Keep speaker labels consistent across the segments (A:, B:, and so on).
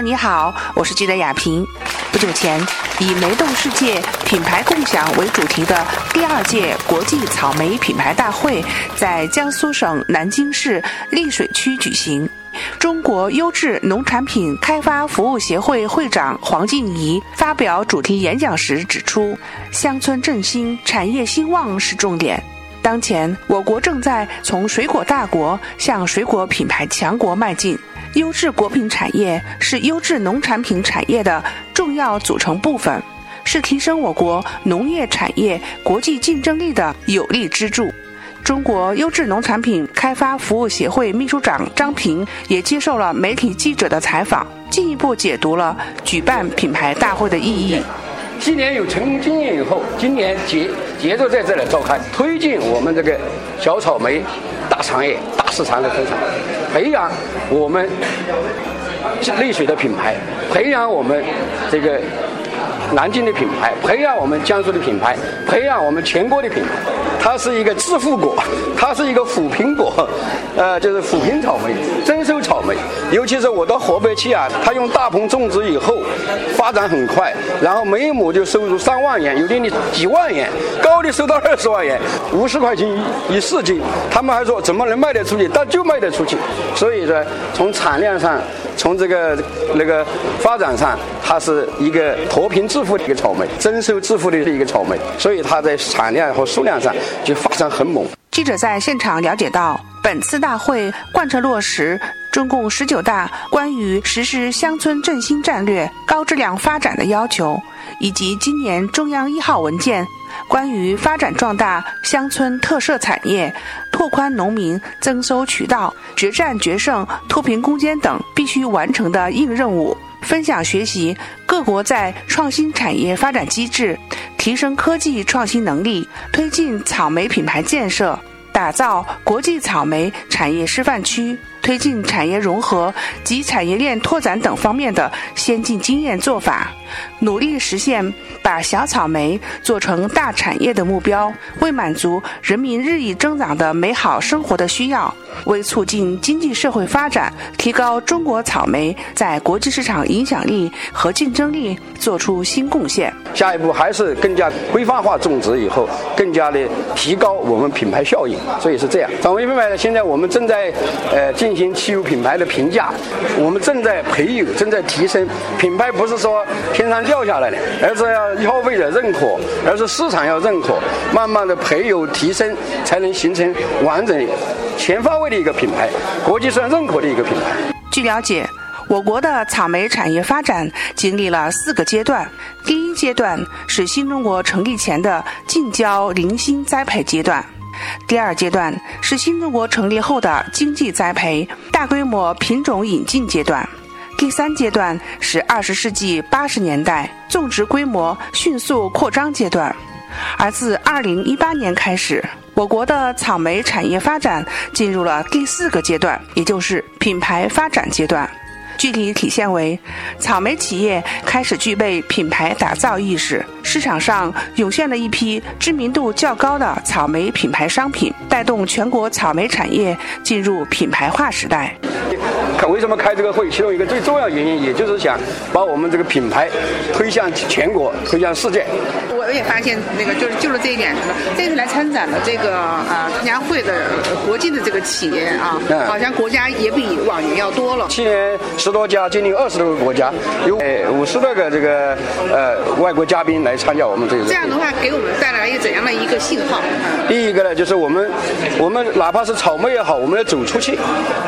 A: 你好，我是记者雅萍。不久前，以“梅动世界，品牌共享”为主题的第二届国际草莓品牌大会在江苏省南京市溧水区举行。中国优质农产品开发服务协会会长黄静怡发表主题演讲时指出，乡村振兴、产业兴旺是重点。当前，我国正在从水果大国向水果品牌强国迈进。优质果品产业是优质农产品产业的重要组成部分，是提升我国农业产业国际竞争力的有力支柱。中国优质农产品开发服务协会秘书长张平也接受了媒体记者的采访，进一步解读了举办品牌大会的意义。
B: 今年有成功经验以后，今年接接着在这里召开，推进我们这个小草莓大产业、大市场的生产，培养我们丽水的品牌，培养我们这个。南京的品牌，培养我们江苏的品牌，培养我们全国的品牌。它是一个致富果，它是一个扶贫果，呃，就是扶贫草莓、增收草尤其是我到河北去啊，它用大棚种植以后，发展很快，然后每一亩就收入三万元，有的你几万元，高的收到二十万元，五十块钱一四斤。他们还说怎么能卖得出去？但就卖得出去。所以说，从产量上。从这个那个发展上，它是一个脱贫致富的一个草莓，增收致富的一个草莓，所以它在产量和数量上就发展很猛。
A: 记者在现场了解到，本次大会贯彻落实中共十九大关于实施乡村振兴战略高质量发展的要求，以及今年中央一号文件。关于发展壮大乡村特色产业、拓宽农民增收渠道、决战决胜脱贫攻坚等必须完成的硬任务，分享学习各国在创新产业发展机制、提升科技创新能力、推进草莓品牌建设、打造国际草莓产业示范区、推进产业融合及产业链拓展等方面的先进经验做法，努力实现。把小草莓做成大产业的目标，为满足人民日益增长的美好生活的需要，为促进经济社会发展、提高中国草莓在国际市场影响力和竞争力做出新贡献。
B: 下一步还是更加规范化种植，以后更加的提高我们品牌效应。所以是这样，草莓品牌呢，现在我们正在呃进行汽油品牌的评价，我们正在培育，正在提升品牌，不是说天上掉下来的，而是要。消费者认可，而是市场要认可，慢慢的培有提升，才能形成完整、全方位的一个品牌，国际上认可的一个品牌。
A: 据了解，我国的草莓产业发展经历了四个阶段。第一阶段是新中国成立前的近郊零星栽培阶段；第二阶段是新中国成立后的经济栽培大规模品种引进阶段。第三阶段是二十世纪八十年代种植规模迅速扩张阶段，而自二零一八年开始，我国的草莓产业发展进入了第四个阶段，也就是品牌发展阶段。具体体现为，草莓企业开始具备品牌打造意识，市场上涌现了一批知名度较高的草莓品牌商品，带动全国草莓产业进入品牌化时代。
B: 看为什么开这个会？其中一个最重要原因，也就是想把我们这个品牌推向全国，推向世界。
A: 我也发现，那个就是就是这一点，这次来参展的这个呃参加会的国际的这个企业啊，好像国家也比往年要多了。
B: 去年十多家，今年二十多个国家，有五十多个这个呃外国嘉宾来参加我们这个。
A: 这样的话，给我们带来一个怎样的一个信号？
B: 第一个呢，就是我们我们哪怕是草莓也好，我们要走出去。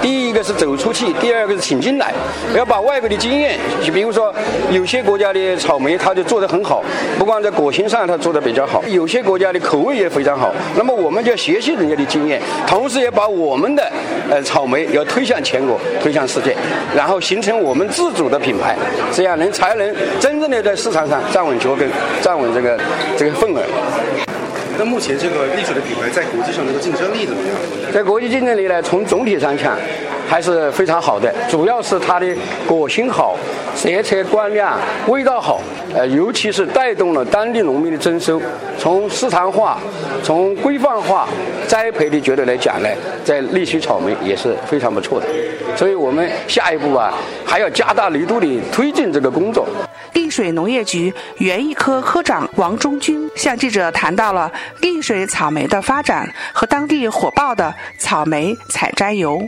B: 第一个是走出去。第二个是请进来，要把外国的经验，就比如说有些国家的草莓，它就做得很好，不光在果形上它做得比较好，有些国家的口味也非常好。那么我们就要学习人家的经验，同时也把我们的呃草莓要推向全国，推向世界，然后形成我们自主的品牌，这样能才能真正的在市场上站稳脚跟，站稳这个这个份额。
C: 那目前这个丽水的品牌在国际上这个竞争力怎么样？
B: 在国际竞争力呢，从总体上讲。还是非常好的，主要是它的果型好，色彩光亮，味道好，呃，尤其是带动了当地农民的增收。从市场化、从规范化栽培的角度来讲呢，在丽水草莓也是非常不错的。所以我们下一步啊，还要加大力度的推进这个工作。
A: 水农业局园艺科科长王忠军向记者谈到了丽水草莓的发展和当地火爆的草莓采摘游。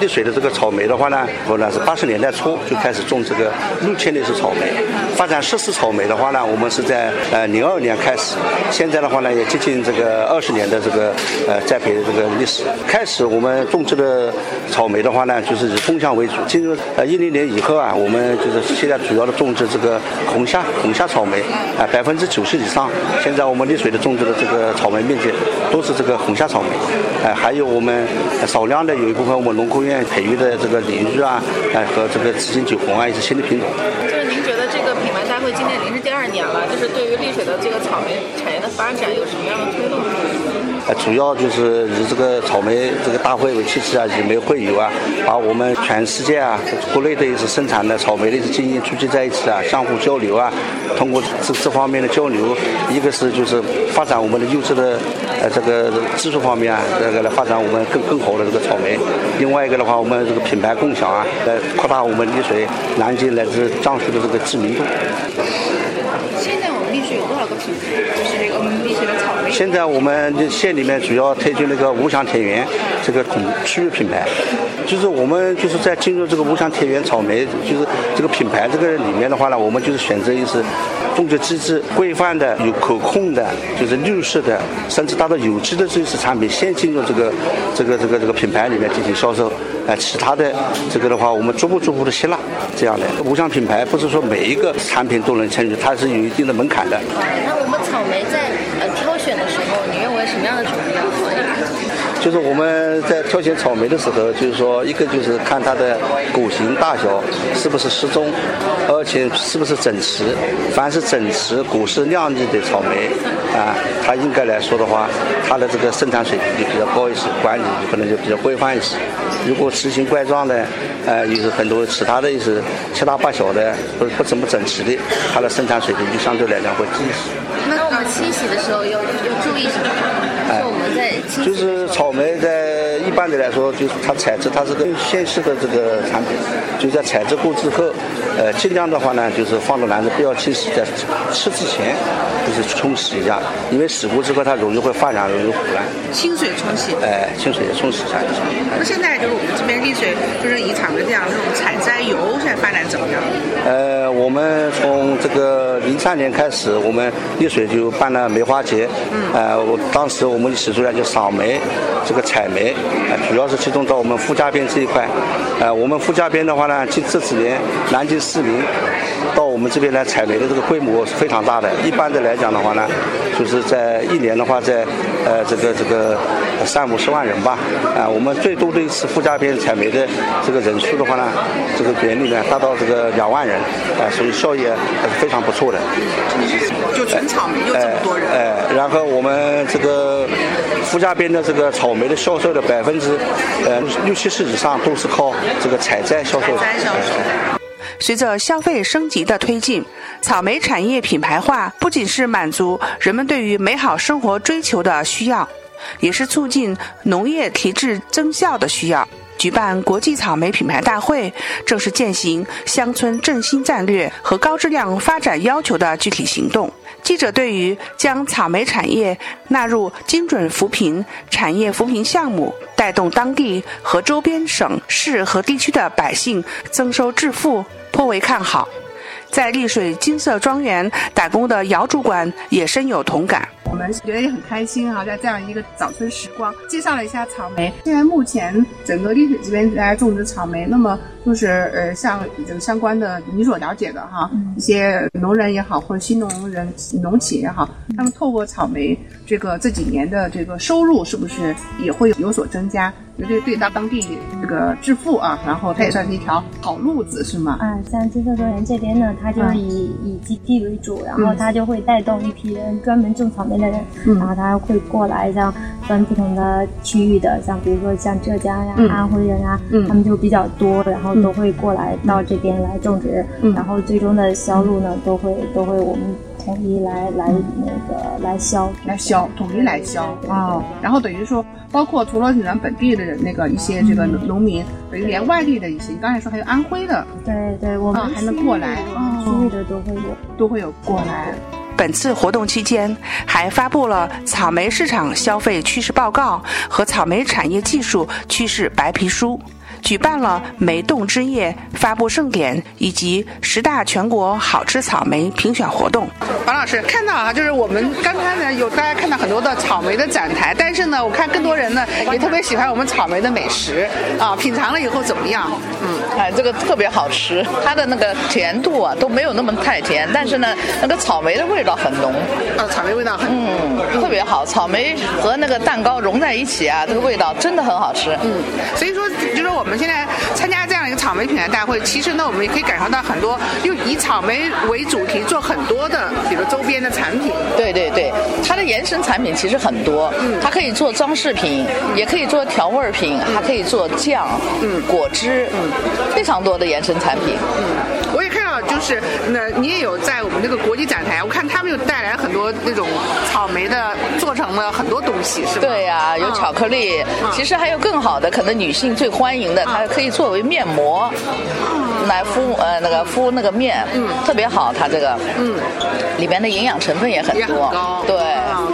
C: 丽水的这个草莓的话呢，我呢是八十年代初就开始种这个陆千里式草莓，发展湿式草莓的话呢，我们是在呃零二年开始，现在的话呢也接近这个二十年的这个呃栽培的这个历史。开始我们种植的草莓的话呢，就是以风向为主。进入呃一零年以后啊，我们就是现在主要的种植这个。红虾，红虾草莓，啊，百分之九十以上，现在我们丽水的种植的这个草莓面积都是这个红虾草莓，啊，还有我们少量的有一部分我们农科院培育的这个林玉啊，哎和这个紫金酒红啊，一些新的品种。
D: 就是您觉得今年已经是第二年了，就是对于丽水的这个草莓产业的发展有什么样的推动？
C: 主要就是以这个草莓这个大会为契机啊，以莓会友啊，把我们全世界啊，国内的一些生产的草莓的一些经验聚集在一起啊，相互交流啊。通过这这方面的交流，一个是就是发展我们的优质的呃这个技术方面啊，这个来发展我们更更好的这个草莓。另外一个的话，我们这个品牌共享啊，来扩大我们丽水、南京乃至江苏的这个知名度。
D: 现在我们丽水有多少个品牌？就是这个丽水的草莓。
C: 现在我们县里面主要推进那个五香田园这个统区域品牌。就是我们就是在进入这个五香田园草莓，就是这个品牌这个里面的话呢，我们就是选择一是种植机制规范的、有可控的，就是绿色的，甚至达到有机的这些产品，先进入这个这个这个这个品牌里面进行销售。呃，其他的这个的话，我们逐步逐步的吸纳这样的五香品牌，不是说每一个产品都能参与，它是有一定的门槛的。
D: 那我们草莓在呃挑选的时候，你认为什么样的种子比较好？
C: 就是我们在挑选草莓的时候，就是说，一个就是看它的果形大小是不是适中，而且是不是整齐。凡是整齐、果实亮丽的草莓，啊，它应该来说的话，它的这个生产水平就比较高一些，管理可能就比较规范一些。如果奇形怪状的，呃，有很多其他的一些七大八小的，不不怎么整齐的，它的生产水平就相对来讲会低一些。
D: 那我们清洗的时候要要注意什么？说我们在。
C: 就是草莓在一般的来说，就是它采摘它是个纤细的这个产品，就在采摘过之后，呃，尽量的话呢，就是放到篮子不要清洗，在吃之前就是冲洗一下，因为洗过之后它容易会发芽，容易腐烂。
A: 清水冲洗。
C: 哎，清水冲洗一下就行。
A: 那现在就是我们这边丽水，就是以厂的这样这种采摘油，现在发展怎么样？
C: 呃，我们从这个零三年开始，我们丽水就办了梅花节。嗯。呃，我当时我们起出来就赏梅，这个采梅，呃，主要是集中到我们傅家边这一块。呃，我们傅家边的话呢，近这几年南京市民到我们这边来采煤的这个规模是非常大的。一般的来讲的话呢，就是在一年的话，在呃这个这个三五十万人吧。啊，我们最多的一次附加边采煤的这个人数的话呢，这个园里呢达到这个两万人，啊，所以效益还是非常不错的。
A: 就纯草莓就这么多人。
C: 哎，然后我们这个附加边的这个草莓的销售的百分之呃六七十以上都是靠这个采摘销售。
A: 采摘销售。随着消费升级的推进，草莓产业品牌化不仅是满足人们对于美好生活追求的需要，也是促进农业提质增效的需要。举办国际草莓品牌大会，正是践行乡村振兴战略和高质量发展要求的具体行动。记者对于将草莓产业纳入精准扶贫产业扶贫项目，带动当地和周边省市和地区的百姓增收致富，颇为看好。在丽水金色庄园打工的姚主管也深有同感。
E: 我们觉得也很开心哈，在这样一个早春时光，介绍了一下草莓。现在目前整个丽水这边在种植草莓，那么就是呃，像这个相关的你所了解的哈，一些农人也好，或者新农人、农企也好，他们透过草莓这个这几年的这个收入，是不是也会有所增加？绝对对到当地这个致富啊，然后它也算是一条好路子，是吗？
F: 啊，像金色庄园这边呢，它就是以以基地为主，然后它就会带动一批人专门种草莓。的人，然后他会过来，像分不同的区域的，像比如说像浙江呀、安徽人啊，他们就比较多，然后都会过来到这边来种植，然后最终的销路呢，都会都会我们。统一来来那个来销。
E: 来销，统一来销。啊。然后等于说，包括除了咱本地的那个一些这个农民，等于连外地的一些，你刚才说还有安徽的，
F: 对对，我们
E: 还能过来，
F: 区域的都会有。
E: 都会有过来。
A: 本次活动期间，还发布了草莓市场消费趋势报告和草莓产业技术趋势白皮书。举办了梅动之夜发布盛典以及十大全国好吃草莓评选活动。
E: 王老师看到啊，就是我们刚才呢有大家看到很多的草莓的展台，但是呢，我看更多人呢也特别喜欢我们草莓的美食啊，品尝了以后怎么样？
G: 嗯，哎，这个特别好吃，它的那个甜度啊都没有那么太甜，但是呢，那个草莓的味道很浓。
E: 啊，草莓味道很
G: 嗯特别好，草莓和那个蛋糕融在一起啊，这个味道真的很好吃。
E: 嗯，所以说就是我。我们现在参加这样一个草莓品牌大会，其实呢，我们也可以感受到很多，又以草莓为主题做很多的，比如周边的产品。
G: 对对对，它的延伸产品其实很多，嗯，它可以做装饰品，也可以做调味品，还可以做酱，嗯，果汁，嗯，非常多的延伸产品。
E: 嗯，是那你也有在我们这个国际展台，我看他们又带来很多那种草莓的做成了很多东西，是吧？
G: 对呀，有巧克力，其实还有更好的，可能女性最欢迎的。它可以作为面膜，来敷呃那个敷那个面，嗯，特别好。它这个，嗯，里边的营养成分也很多，对，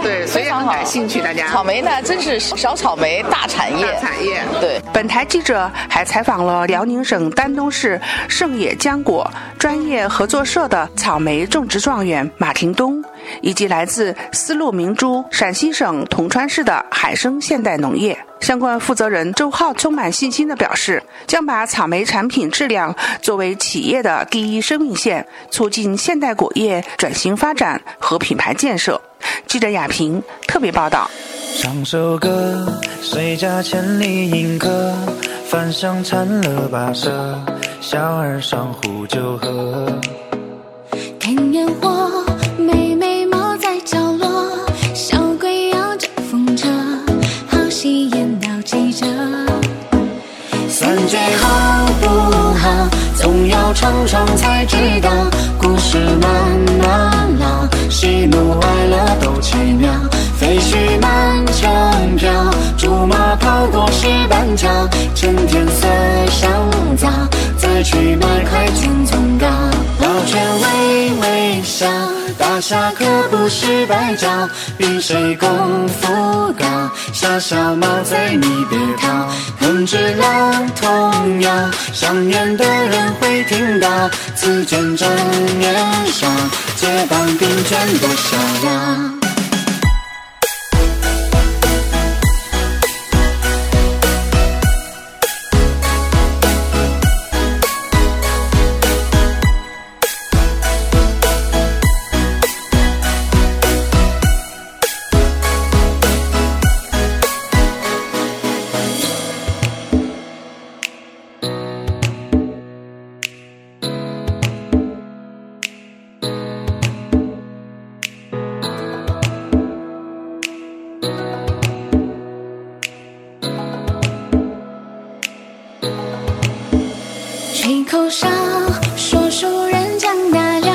E: 对，非常感兴趣。大家
G: 草莓呢，真是小草莓大产业，
E: 大产业。
G: 对，
A: 本台记者还采访了辽宁省丹东市盛野浆果专业合作社的草莓种植状元马廷东。以及来自丝路明珠陕西省铜川市的海生现代农业相关负责人周浩充满信心地表示，将把草莓产品质量作为企业的第一生命线，促进现代果业转型发展和品牌建设。记者亚平特别报道。
H: 唱首歌，谁家千里迎客，饭香馋了跋涉，小儿上壶酒喝。
I: 大侠可不是白叫，比谁功夫高。小小毛贼你别逃，哼只老童谣，想念的人会听到。此间正年少，结伴并肩多逍遥。
J: 吹口哨，说书人讲大料，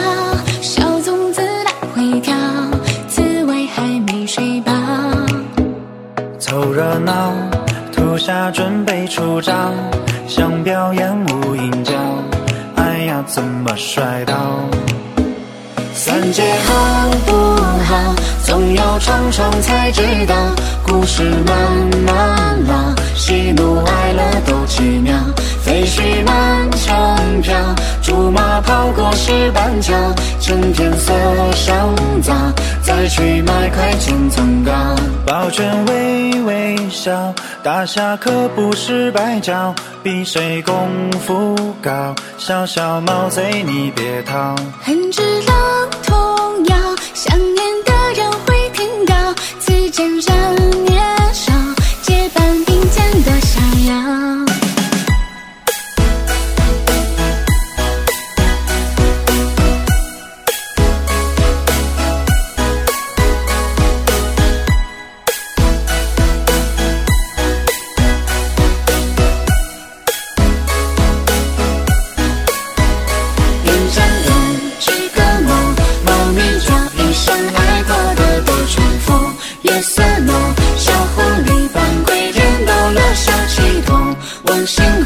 J: 小粽子来回跳，滋味还没睡饱。
H: 凑热闹，土下准备出招，想表演无影脚，哎呀，怎么摔倒？
I: 三界好不好？总要尝尝才知道。故事慢慢老，喜怒哀乐都奇妙，废墟慢。城飘，竹马跑过石板桥，趁天色尚早，再去买块千层糕。
H: 抱拳微微笑，大侠可不是白叫，比谁功夫高。小小毛贼你别逃，
I: 哼支老伤心。